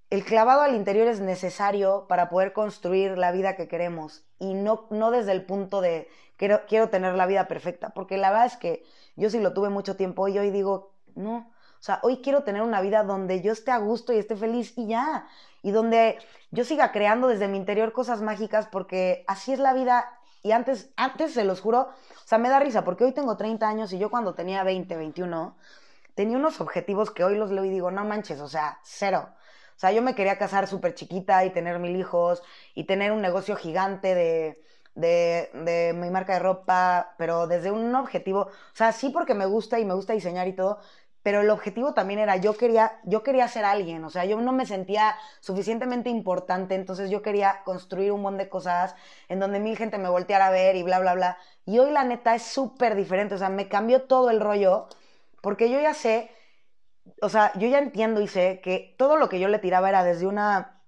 el clavado al interior es necesario para poder construir la vida que queremos y no, no desde el punto de quiero, quiero tener la vida perfecta, porque la verdad es que yo sí lo tuve mucho tiempo y hoy digo, no, o sea, hoy quiero tener una vida donde yo esté a gusto y esté feliz y ya. Y donde yo siga creando desde mi interior cosas mágicas porque así es la vida. Y antes, antes se los juro, o sea, me da risa porque hoy tengo 30 años y yo cuando tenía 20, 21, tenía unos objetivos que hoy los leo y digo, no manches, o sea, cero. O sea, yo me quería casar súper chiquita y tener mil hijos y tener un negocio gigante de, de, de, mi marca de ropa, pero desde un objetivo, o sea, sí porque me gusta y me gusta diseñar y todo, pero el objetivo también era, yo quería, yo quería ser alguien, o sea, yo no me sentía suficientemente importante, entonces yo quería construir un montón de cosas en donde mil gente me volteara a ver y bla, bla, bla. Y hoy la neta es súper diferente, o sea, me cambió todo el rollo, porque yo ya sé, o sea, yo ya entiendo y sé que todo lo que yo le tiraba era desde una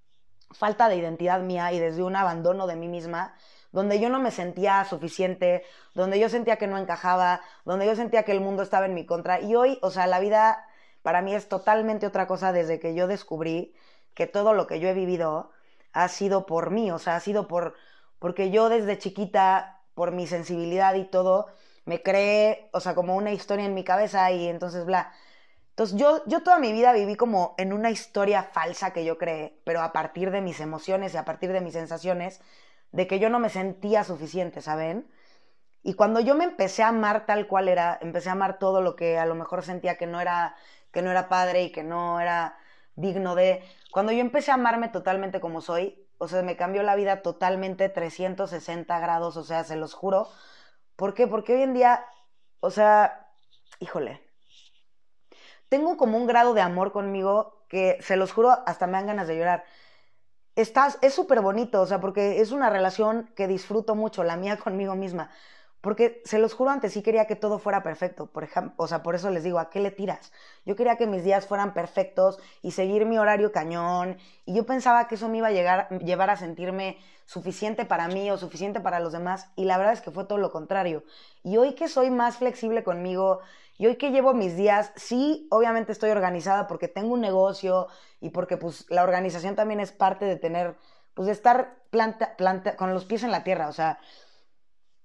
falta de identidad mía y desde un abandono de mí misma, donde yo no me sentía suficiente, donde yo sentía que no encajaba, donde yo sentía que el mundo estaba en mi contra. Y hoy, o sea, la vida para mí es totalmente otra cosa desde que yo descubrí que todo lo que yo he vivido ha sido por mí, o sea, ha sido por porque yo desde chiquita, por mi sensibilidad y todo, me creé, o sea, como una historia en mi cabeza y entonces bla. Entonces yo, yo toda mi vida viví como en una historia falsa que yo creé, pero a partir de mis emociones y a partir de mis sensaciones, de que yo no me sentía suficiente, ¿saben? Y cuando yo me empecé a amar tal cual era, empecé a amar todo lo que a lo mejor sentía que no era, que no era padre y que no era digno de... Cuando yo empecé a amarme totalmente como soy, o sea, me cambió la vida totalmente 360 grados, o sea, se los juro. ¿Por qué? Porque hoy en día, o sea, híjole, tengo como un grado de amor conmigo que, se los juro, hasta me dan ganas de llorar estás, es súper bonito, o sea, porque es una relación que disfruto mucho, la mía conmigo misma. Porque se los juro antes sí quería que todo fuera perfecto, por ejemplo, o sea, por eso les digo, ¿a qué le tiras? Yo quería que mis días fueran perfectos y seguir mi horario cañón, y yo pensaba que eso me iba a llegar, llevar a sentirme suficiente para mí o suficiente para los demás, y la verdad es que fue todo lo contrario. Y hoy que soy más flexible conmigo, y hoy que llevo mis días, sí, obviamente estoy organizada porque tengo un negocio y porque pues la organización también es parte de tener, pues de estar planta, planta, con los pies en la tierra, o sea,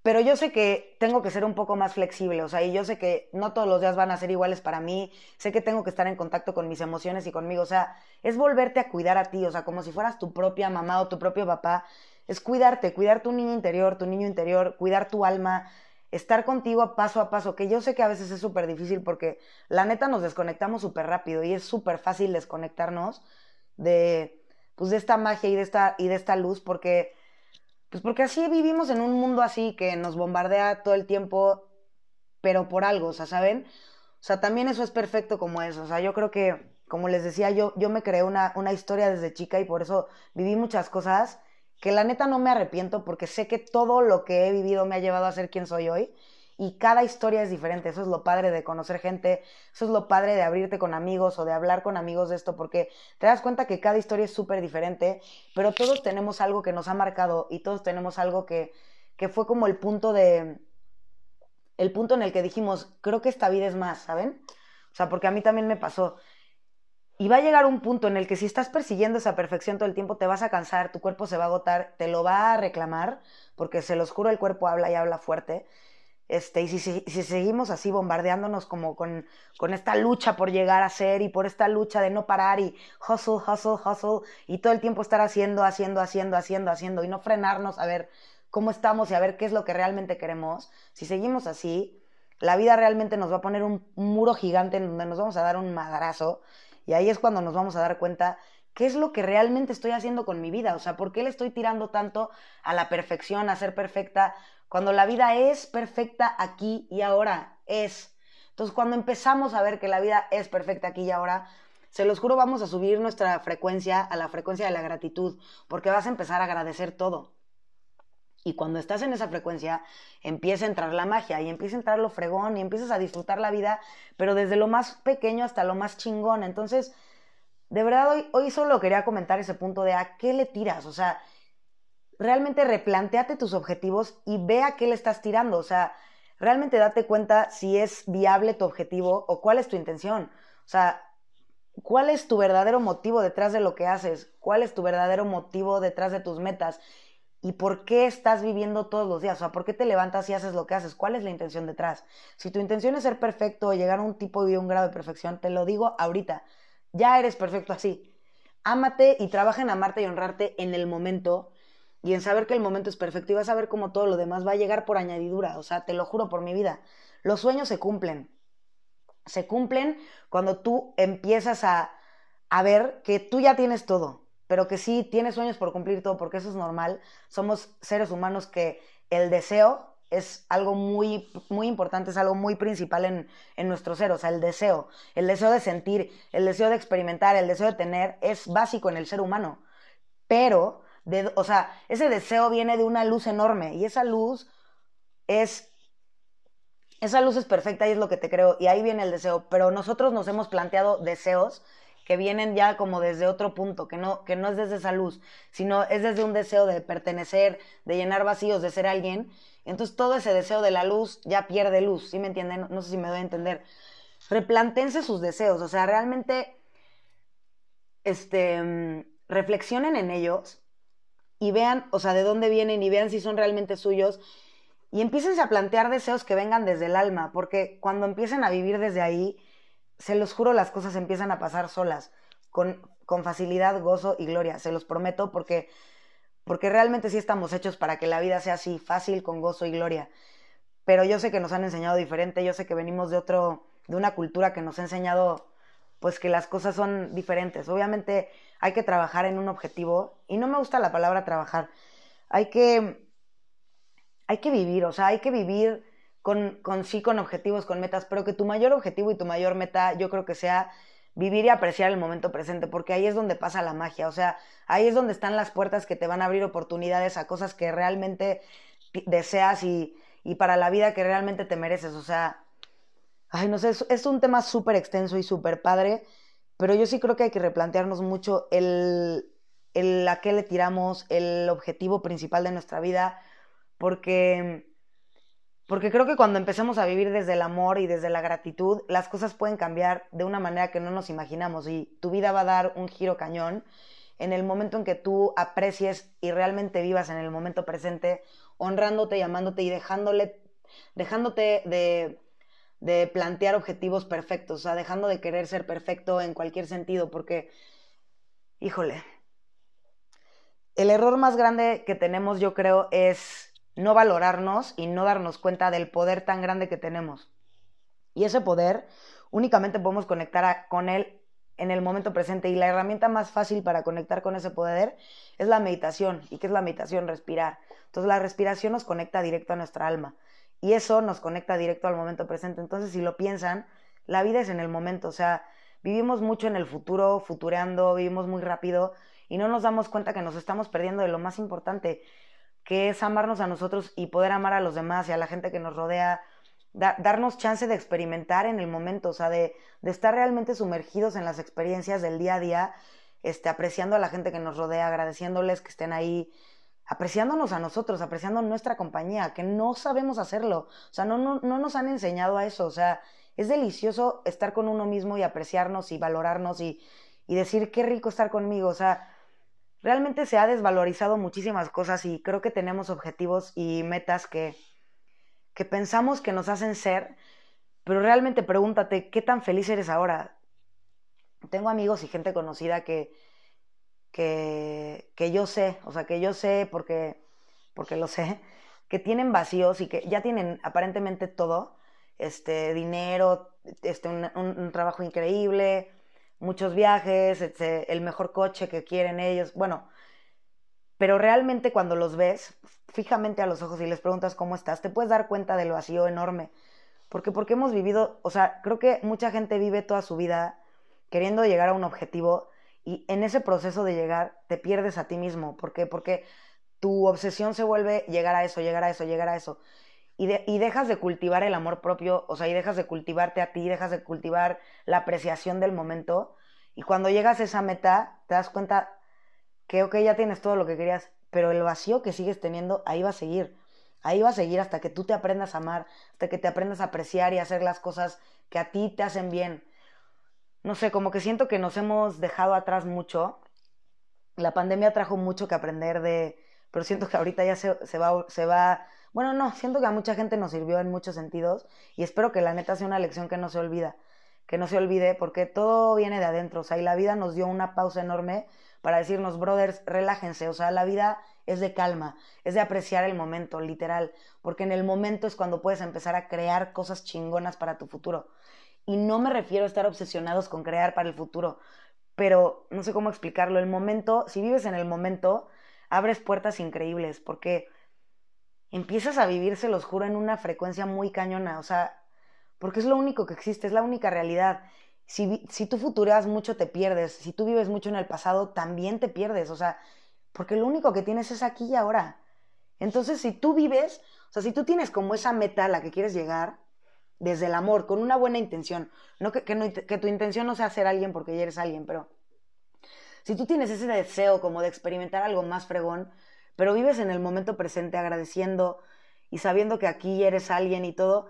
pero yo sé que tengo que ser un poco más flexible, o sea, y yo sé que no todos los días van a ser iguales para mí, sé que tengo que estar en contacto con mis emociones y conmigo, o sea, es volverte a cuidar a ti, o sea, como si fueras tu propia mamá o tu propio papá, es cuidarte, cuidar tu niño interior, tu niño interior, cuidar tu alma, estar contigo paso a paso, que yo sé que a veces es súper difícil porque la neta nos desconectamos súper rápido y es súper fácil desconectarnos de, pues, de esta magia y de esta, y de esta luz porque pues porque así vivimos en un mundo así que nos bombardea todo el tiempo, pero por algo, o sea, ¿saben? O sea, también eso es perfecto como eso. O sea, yo creo que, como les decía, yo, yo me creé una, una historia desde chica y por eso viví muchas cosas que la neta no me arrepiento porque sé que todo lo que he vivido me ha llevado a ser quien soy hoy y cada historia es diferente. Eso es lo padre de conocer gente, eso es lo padre de abrirte con amigos o de hablar con amigos de esto, porque te das cuenta que cada historia es súper diferente, pero todos tenemos algo que nos ha marcado y todos tenemos algo que, que fue como el punto de... El punto en el que dijimos, creo que esta vida es más, ¿saben? O sea, porque a mí también me pasó. Y va a llegar un punto en el que si estás persiguiendo esa perfección todo el tiempo, te vas a cansar, tu cuerpo se va a agotar, te lo va a reclamar, porque se los juro, el cuerpo habla y habla fuerte. Este, y si, si, seguimos así bombardeándonos como con, con, esta lucha por llegar a ser y por esta lucha de no parar y hustle, hustle, hustle y todo el tiempo estar haciendo, haciendo, haciendo, haciendo, haciendo y no frenarnos a ver cómo estamos y a ver qué es lo que realmente queremos, si seguimos así, la vida realmente nos va a poner un, muro gigante en donde nos vamos a dar un madrazo y ahí es cuando nos vamos a dar cuenta qué es lo que realmente estoy haciendo con mi vida, o sea, por qué le estoy tirando tanto a la perfección, a ser perfecta, cuando la vida es perfecta aquí y ahora, es. Entonces, cuando empezamos a ver que la vida es perfecta aquí y ahora, se los juro, vamos a subir nuestra frecuencia a la frecuencia de la gratitud, porque vas a empezar a agradecer todo. Y cuando estás en esa frecuencia, empieza a entrar la magia y empieza a entrar lo fregón y empiezas a disfrutar la vida, pero desde lo más pequeño hasta lo más chingón. Entonces, de verdad, hoy, hoy solo quería comentar ese punto de a qué le tiras. O sea, realmente replanteate tus objetivos y ve a qué le estás tirando. O sea, realmente date cuenta si es viable tu objetivo o cuál es tu intención. O sea, cuál es tu verdadero motivo detrás de lo que haces, cuál es tu verdadero motivo detrás de tus metas y por qué estás viviendo todos los días. O sea, por qué te levantas y haces lo que haces, cuál es la intención detrás. Si tu intención es ser perfecto o llegar a un tipo y un grado de perfección, te lo digo ahorita, ya eres perfecto así. Ámate y trabaja en amarte y honrarte en el momento y en saber que el momento es perfecto y vas a ver cómo todo lo demás va a llegar por añadidura, o sea, te lo juro por mi vida. Los sueños se cumplen. Se cumplen cuando tú empiezas a, a ver que tú ya tienes todo, pero que sí tienes sueños por cumplir todo, porque eso es normal. Somos seres humanos que el deseo es algo muy, muy importante, es algo muy principal en, en nuestro ser, o sea, el deseo, el deseo de sentir, el deseo de experimentar, el deseo de tener, es básico en el ser humano. Pero, de, o sea, ese deseo viene de una luz enorme y esa luz es esa luz es perfecta y es lo que te creo, y ahí viene el deseo, pero nosotros nos hemos planteado deseos que vienen ya como desde otro punto, que no, que no es desde esa luz, sino es desde un deseo de pertenecer, de llenar vacíos, de ser alguien. Entonces todo ese deseo de la luz ya pierde luz, ¿sí me entienden? No, sé si me doy a entender. Replantense sus deseos, o sea, realmente este, reflexionen en ellos y vean, o sea, de dónde vienen y vean si son realmente suyos y empiecen a plantear deseos que vengan desde el alma, porque cuando empiecen a vivir desde ahí, se los juro, las cosas empiezan a pasar solas, con, con facilidad, gozo y gloria, se los prometo, porque, porque realmente sí estamos hechos para que la vida sea así, fácil, con gozo y gloria. Pero yo sé que nos han enseñado diferente, yo sé que venimos de otro, de una cultura que nos ha enseñado pues que las cosas son diferentes. Obviamente hay que trabajar en un objetivo, y no me gusta la palabra trabajar, hay que hay que vivir, o sea, hay que vivir con, con sí, con objetivos, con metas, pero que tu mayor objetivo y tu mayor meta yo creo que sea vivir y apreciar el momento presente, porque ahí es donde pasa la magia, o sea, ahí es donde están las puertas que te van a abrir oportunidades a cosas que realmente deseas y, y para la vida que realmente te mereces, o sea, ay, no sé, es, es un tema súper extenso y súper padre, pero yo sí creo que hay que replantearnos mucho el, el a qué le tiramos, el objetivo principal de nuestra vida, porque, porque creo que cuando empecemos a vivir desde el amor y desde la gratitud, las cosas pueden cambiar de una manera que no nos imaginamos y tu vida va a dar un giro cañón en el momento en que tú aprecies y realmente vivas en el momento presente, honrándote, llamándote y dejándole, dejándote de, de plantear objetivos perfectos, o sea, dejando de querer ser perfecto en cualquier sentido, porque, híjole, el error más grande que tenemos, yo creo, es no valorarnos y no darnos cuenta del poder tan grande que tenemos. Y ese poder únicamente podemos conectar con él en el momento presente y la herramienta más fácil para conectar con ese poder es la meditación. ¿Y qué es la meditación? Respirar. Entonces la respiración nos conecta directo a nuestra alma y eso nos conecta directo al momento presente. Entonces si lo piensan, la vida es en el momento, o sea, vivimos mucho en el futuro, futureando, vivimos muy rápido y no nos damos cuenta que nos estamos perdiendo de lo más importante, que es amarnos a nosotros y poder amar a los demás y a la gente que nos rodea, darnos chance de experimentar en el momento, o sea, de, de, estar realmente sumergidos en las experiencias del día a día, este, apreciando a la gente que nos rodea, agradeciéndoles que estén ahí, apreciándonos a nosotros, apreciando nuestra compañía, que no sabemos hacerlo, o sea, no, no, no nos han enseñado a eso, o sea, es delicioso estar con uno mismo y apreciarnos y valorarnos y, y decir qué rico estar conmigo, o sea, realmente se ha desvalorizado muchísimas cosas y creo que tenemos objetivos y metas que, que pensamos que nos hacen ser, pero realmente pregúntate, ¿qué tan feliz eres ahora? Tengo amigos y gente conocida que, que, que yo sé, o sea, que yo sé porque, porque lo sé, que tienen vacíos y que ya tienen aparentemente todo, este, dinero, este, un, un trabajo increíble, muchos viajes, el mejor coche que quieren ellos, bueno, pero realmente cuando los ves fijamente a los ojos y les preguntas cómo estás, te puedes dar cuenta del vacío enorme. Porque, porque hemos vivido, o sea, creo que mucha gente vive toda su vida queriendo llegar a un objetivo y en ese proceso de llegar te pierdes a ti mismo. ¿Por qué? Porque tu obsesión se vuelve llegar a eso, llegar a eso, llegar a eso. Y, y, dejas de cultivar el amor propio, o sea, y dejas de cultivarte a ti, dejas de cultivar la apreciación del momento. Y cuando llegas a esa meta, te das cuenta que, ok, ya tienes todo lo que querías, pero el vacío que sigues teniendo, ahí va a seguir. Ahí va a seguir hasta que tú te aprendas a amar, hasta que te aprendas a apreciar y hacer las cosas que a ti te hacen bien. No sé, como que siento que nos hemos dejado atrás mucho. La pandemia trajo mucho que aprender de, pero siento que ahorita ya se, se va, se va bueno, no, siento que a mucha gente nos sirvió en muchos sentidos y espero que la neta sea una lección que no se olvida, que no se olvide porque todo viene de adentro, o sea, y la vida nos dio una pausa enorme para decirnos, brothers, relájense, o sea, la vida es de calma, es de apreciar el momento, literal, porque en el momento es cuando puedes empezar a crear cosas chingonas para tu futuro. Y no me refiero a estar obsesionados con crear para el futuro, pero no sé cómo explicarlo, el momento, si vives en el momento, abres puertas increíbles, porque empiezas a vivir, se los juro, en una frecuencia muy cañona, o sea, porque es lo único que existe, es la única realidad. Si, si tú futuras mucho, te pierdes. Si tú vives mucho en el pasado, también te pierdes. O sea, porque lo único que tienes es aquí y ahora. Entonces, si tú vives, o sea, si tú tienes como esa meta a la que quieres llegar, desde el amor, con una buena intención, no que, que, tu intención no sea ser alguien porque ya eres alguien, pero si tú tienes ese deseo como de experimentar algo más fregón, pero vives en el momento presente agradeciendo y sabiendo que aquí eres alguien y todo,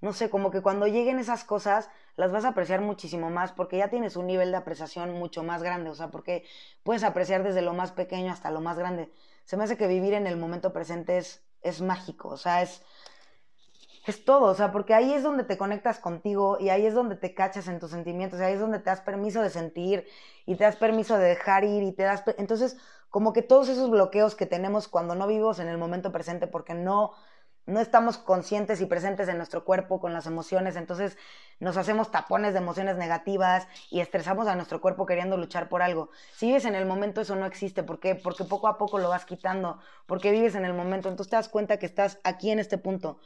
no sé, como que cuando lleguen esas cosas las vas a apreciar muchísimo más porque ya tienes un nivel de apreciación mucho más grande, o sea, porque puedes apreciar desde lo más pequeño hasta lo más grande. Se me hace que vivir en el momento presente es, es mágico, o sea, es, es todo, o sea, porque ahí es donde te conectas contigo y ahí es donde te cachas en tus sentimientos, y ahí es donde te das permiso de sentir y te das permiso de dejar ir y te das... Entonces, como que todos esos bloqueos que tenemos cuando no vivimos en el momento presente porque no no estamos conscientes y presentes en nuestro cuerpo con las emociones, entonces nos hacemos tapones de emociones negativas y estresamos a nuestro cuerpo queriendo luchar por algo. Si vives en el momento, eso no existe. ¿Por qué? Porque poco a poco lo vas quitando, porque vives en el momento, entonces te das cuenta que estás aquí en este punto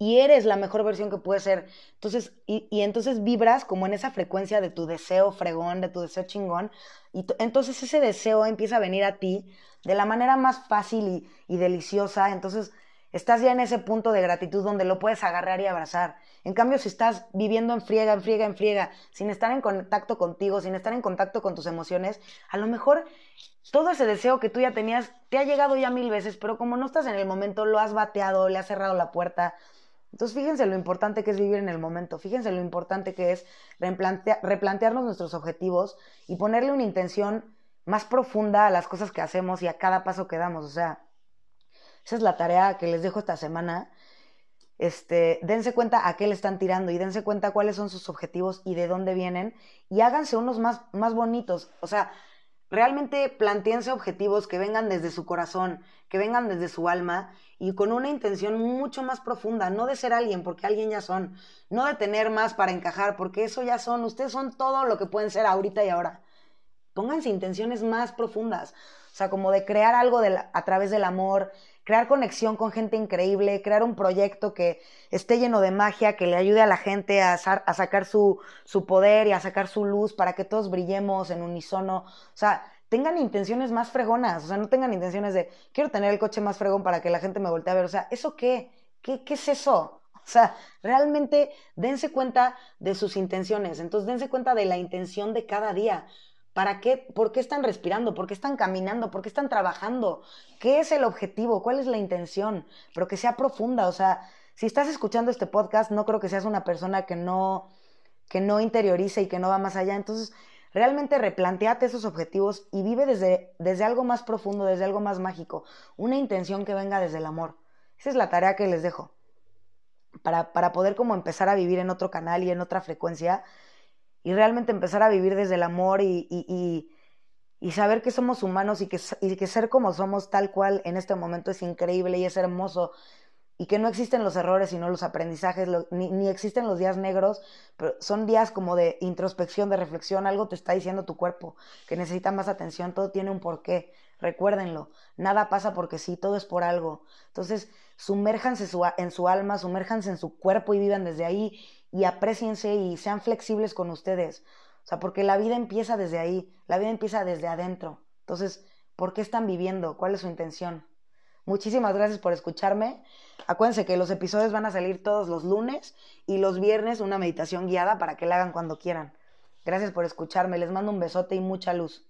y eres la mejor versión que puedes ser. Entonces, y, entonces vibras como en esa frecuencia de tu deseo fregón, de tu deseo chingón, y entonces ese deseo empieza a venir a ti de la manera más fácil y, y deliciosa. Entonces, Estás ya en ese punto de gratitud donde lo puedes agarrar y abrazar. En cambio, si estás viviendo en friega, en friega, en friega, sin estar en contacto contigo, sin estar en contacto con tus emociones, a lo mejor todo ese deseo que tú ya tenías te ha llegado ya mil veces, pero como no estás en el momento, lo has bateado, le has cerrado la puerta. Entonces, fíjense lo importante que es vivir en el momento, fíjense lo importante que es replantearnos nuestros objetivos y ponerle una intención más profunda a las cosas que hacemos y a cada paso que damos. O sea, esa es la tarea que les dejo esta semana. Este, dense cuenta a qué le están tirando y dense cuenta cuáles son sus objetivos y de dónde vienen y háganse unos más, más bonitos. O sea, realmente planteense objetivos que vengan desde su corazón, que vengan desde su alma y con una intención mucho más profunda, no de ser alguien, porque alguien ya son, no de tener más para encajar, porque eso ya son, ustedes son todo lo que pueden ser ahorita y ahora. Pónganse intenciones más profundas, o sea, como de crear algo a través del amor, crear conexión con gente increíble, crear un proyecto que esté lleno de magia, que le ayude a la gente a, sacar su, su poder y a sacar su luz para que todos brillemos en unísono. O sea, tengan intenciones más fregonas, o sea, no tengan intenciones de quiero tener el coche más fregón para que la gente me voltee a ver. O sea, ¿eso qué? ¿Qué, qué es eso? O sea, realmente dense cuenta de sus intenciones. Entonces, dense cuenta de la intención de cada día. ¿Para qué? ¿Por qué están respirando? ¿Por qué están caminando? ¿Por qué están trabajando? ¿Qué es el objetivo? ¿Cuál es la intención? Pero que sea profunda. O sea, si estás escuchando este podcast, no creo que seas una persona que no, que no interiorice y que no va más allá. Entonces, realmente replanteate esos objetivos y vive desde, desde algo más profundo, desde algo más mágico. Una intención que venga desde el amor. Esa es la tarea que les dejo. Para, para poder como empezar a vivir en otro canal y en otra frecuencia y realmente empezar a vivir desde el amor y, y, y, saber que somos humanos y que, y que ser como somos tal cual en este momento es increíble y es hermoso y que no existen los errores sino los aprendizajes, ni, ni, existen los días negros, pero son días como de introspección, de reflexión, algo te está diciendo tu cuerpo, que necesita más atención, todo tiene un porqué, recuérdenlo, nada pasa porque sí, todo es por algo. Entonces, sumérjanse en su alma, sumérjanse en su cuerpo y vivan desde ahí y apreciense y sean flexibles con ustedes. O sea, porque la vida empieza desde ahí, la vida empieza desde adentro. Entonces, ¿por qué están viviendo? ¿Cuál es su intención? Muchísimas gracias por escucharme. Acuérdense que los episodios van a salir todos los lunes y los viernes una meditación guiada para que la hagan cuando quieran. Gracias por escucharme. Les mando un besote y mucha luz.